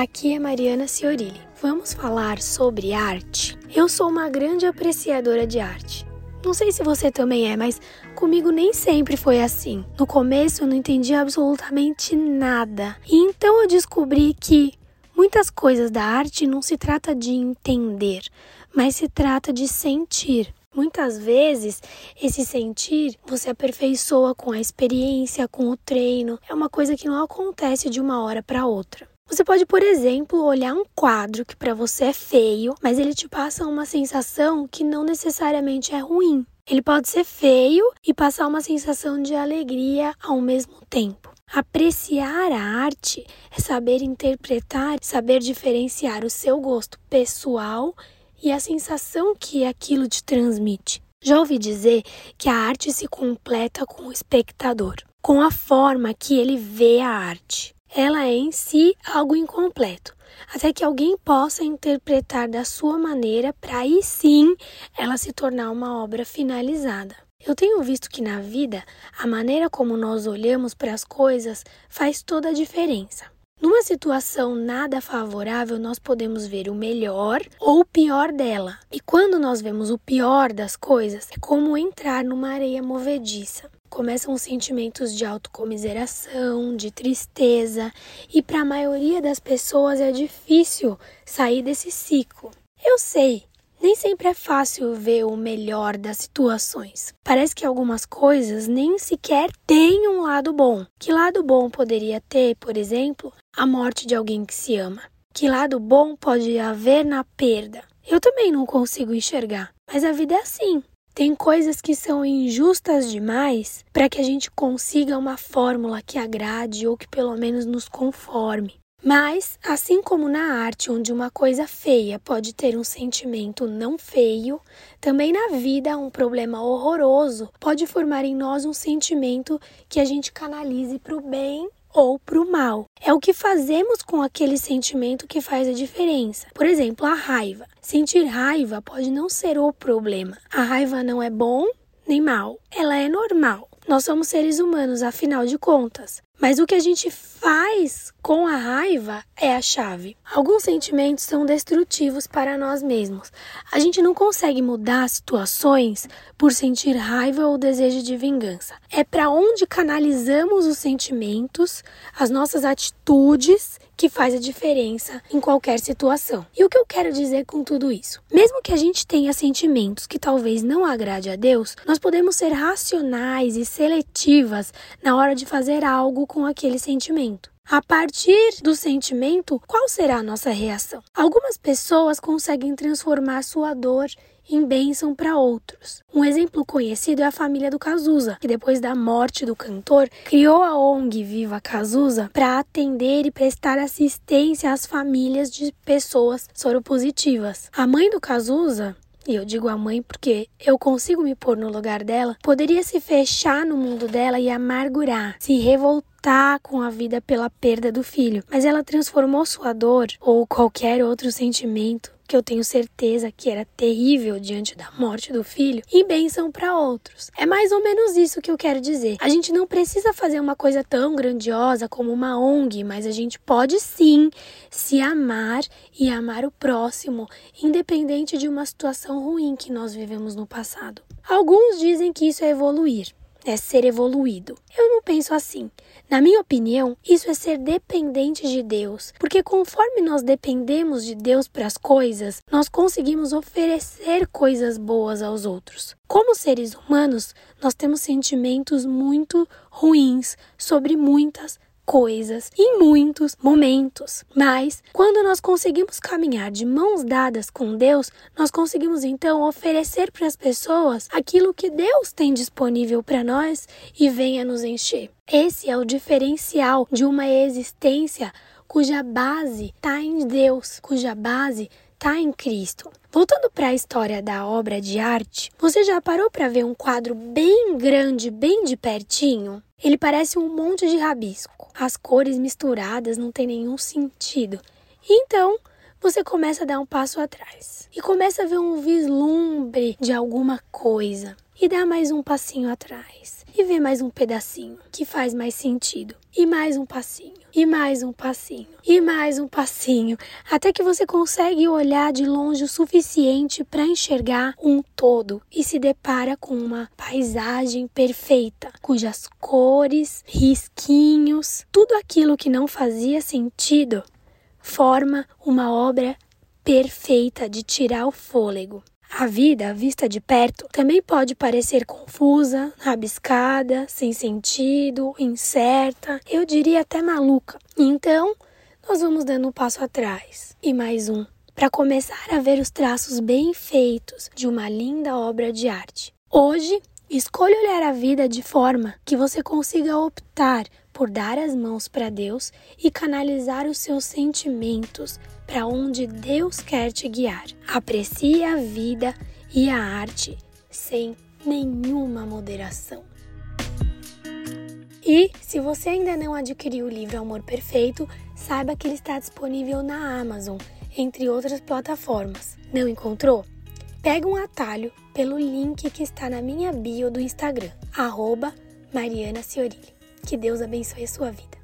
aqui é Mariana Ciorilli. Vamos falar sobre arte? Eu sou uma grande apreciadora de arte. Não sei se você também é, mas comigo nem sempre foi assim. No começo eu não entendia absolutamente nada. E então eu descobri que muitas coisas da arte não se trata de entender, mas se trata de sentir. Muitas vezes, esse sentir você aperfeiçoa com a experiência, com o treino. É uma coisa que não acontece de uma hora para outra. Você pode, por exemplo, olhar um quadro que para você é feio, mas ele te passa uma sensação que não necessariamente é ruim. Ele pode ser feio e passar uma sensação de alegria ao mesmo tempo. Apreciar a arte é saber interpretar, saber diferenciar o seu gosto pessoal e a sensação que aquilo te transmite. Já ouvi dizer que a arte se completa com o espectador, com a forma que ele vê a arte. Ela é em si algo incompleto, até que alguém possa interpretar da sua maneira para aí sim ela se tornar uma obra finalizada. Eu tenho visto que na vida a maneira como nós olhamos para as coisas faz toda a diferença. Numa situação nada favorável, nós podemos ver o melhor ou o pior dela. E quando nós vemos o pior das coisas, é como entrar numa areia movediça. Começam sentimentos de autocomiseração, de tristeza, e para a maioria das pessoas é difícil sair desse ciclo. Eu sei, nem sempre é fácil ver o melhor das situações. Parece que algumas coisas nem sequer têm um lado bom. Que lado bom poderia ter, por exemplo, a morte de alguém que se ama? Que lado bom pode haver na perda? Eu também não consigo enxergar, mas a vida é assim. Tem coisas que são injustas demais para que a gente consiga uma fórmula que agrade ou que pelo menos nos conforme. Mas, assim como na arte, onde uma coisa feia pode ter um sentimento não feio, também na vida um problema horroroso pode formar em nós um sentimento que a gente canalize para o bem ou para o mal. É o que fazemos com aquele sentimento que faz a diferença. Por exemplo, a raiva. Sentir raiva pode não ser o problema. A raiva não é bom nem mal, ela é normal. Nós somos seres humanos, afinal de contas. Mas o que a gente faz com a raiva é a chave. Alguns sentimentos são destrutivos para nós mesmos. A gente não consegue mudar situações por sentir raiva ou desejo de vingança. É para onde canalizamos os sentimentos, as nossas atitudes que faz a diferença em qualquer situação. E o que eu quero dizer com tudo isso? Mesmo que a gente tenha sentimentos que talvez não agrade a Deus, nós podemos ser racionais e seletivas na hora de fazer algo com aquele sentimento. A partir do sentimento, qual será a nossa reação? Algumas pessoas conseguem transformar sua dor em bênção para outros. Um exemplo conhecido é a família do Cazuza, que depois da morte do cantor, criou a ONG Viva Cazuza para atender e prestar assistência às famílias de pessoas soropositivas. A mãe do Cazuza e eu digo a mãe porque eu consigo me pôr no lugar dela, poderia se fechar no mundo dela e amargurar, se revoltar com a vida pela perda do filho. Mas ela transformou sua dor ou qualquer outro sentimento que eu tenho certeza que era terrível diante da morte do filho, e bênção para outros. É mais ou menos isso que eu quero dizer. A gente não precisa fazer uma coisa tão grandiosa como uma ONG, mas a gente pode sim se amar e amar o próximo, independente de uma situação ruim que nós vivemos no passado. Alguns dizem que isso é evoluir é ser evoluído. Eu penso assim. Na minha opinião, isso é ser dependente de Deus, porque conforme nós dependemos de Deus para as coisas, nós conseguimos oferecer coisas boas aos outros. Como seres humanos, nós temos sentimentos muito ruins sobre muitas coisas em muitos momentos. Mas quando nós conseguimos caminhar de mãos dadas com Deus, nós conseguimos então oferecer para as pessoas aquilo que Deus tem disponível para nós e venha nos encher. Esse é o diferencial de uma existência cuja base está em Deus, cuja base está em Cristo. Voltando para a história da obra de arte, você já parou para ver um quadro bem grande, bem de pertinho? Ele parece um monte de rabisco. As cores misturadas não tem nenhum sentido. Então, você começa a dar um passo atrás e começa a ver um vislumbre de alguma coisa. E dá mais um passinho atrás e vê mais um pedacinho que faz mais sentido. E mais um passinho e mais um passinho, e mais um passinho, até que você consegue olhar de longe o suficiente para enxergar um todo e se depara com uma paisagem perfeita, cujas cores, risquinhos, tudo aquilo que não fazia sentido forma uma obra perfeita de tirar o fôlego. A vida, vista de perto, também pode parecer confusa, rabiscada, sem sentido, incerta, eu diria até maluca. Então, nós vamos dando um passo atrás e mais um, para começar a ver os traços bem feitos de uma linda obra de arte. Hoje, escolha olhar a vida de forma que você consiga optar por dar as mãos para Deus e canalizar os seus sentimentos para onde Deus quer te guiar. Aprecie a vida e a arte sem nenhuma moderação. E se você ainda não adquiriu o livro Amor Perfeito, saiba que ele está disponível na Amazon, entre outras plataformas. Não encontrou? Pega um atalho pelo link que está na minha bio do Instagram, arroba Mariana Ciorilli. Que Deus abençoe a sua vida.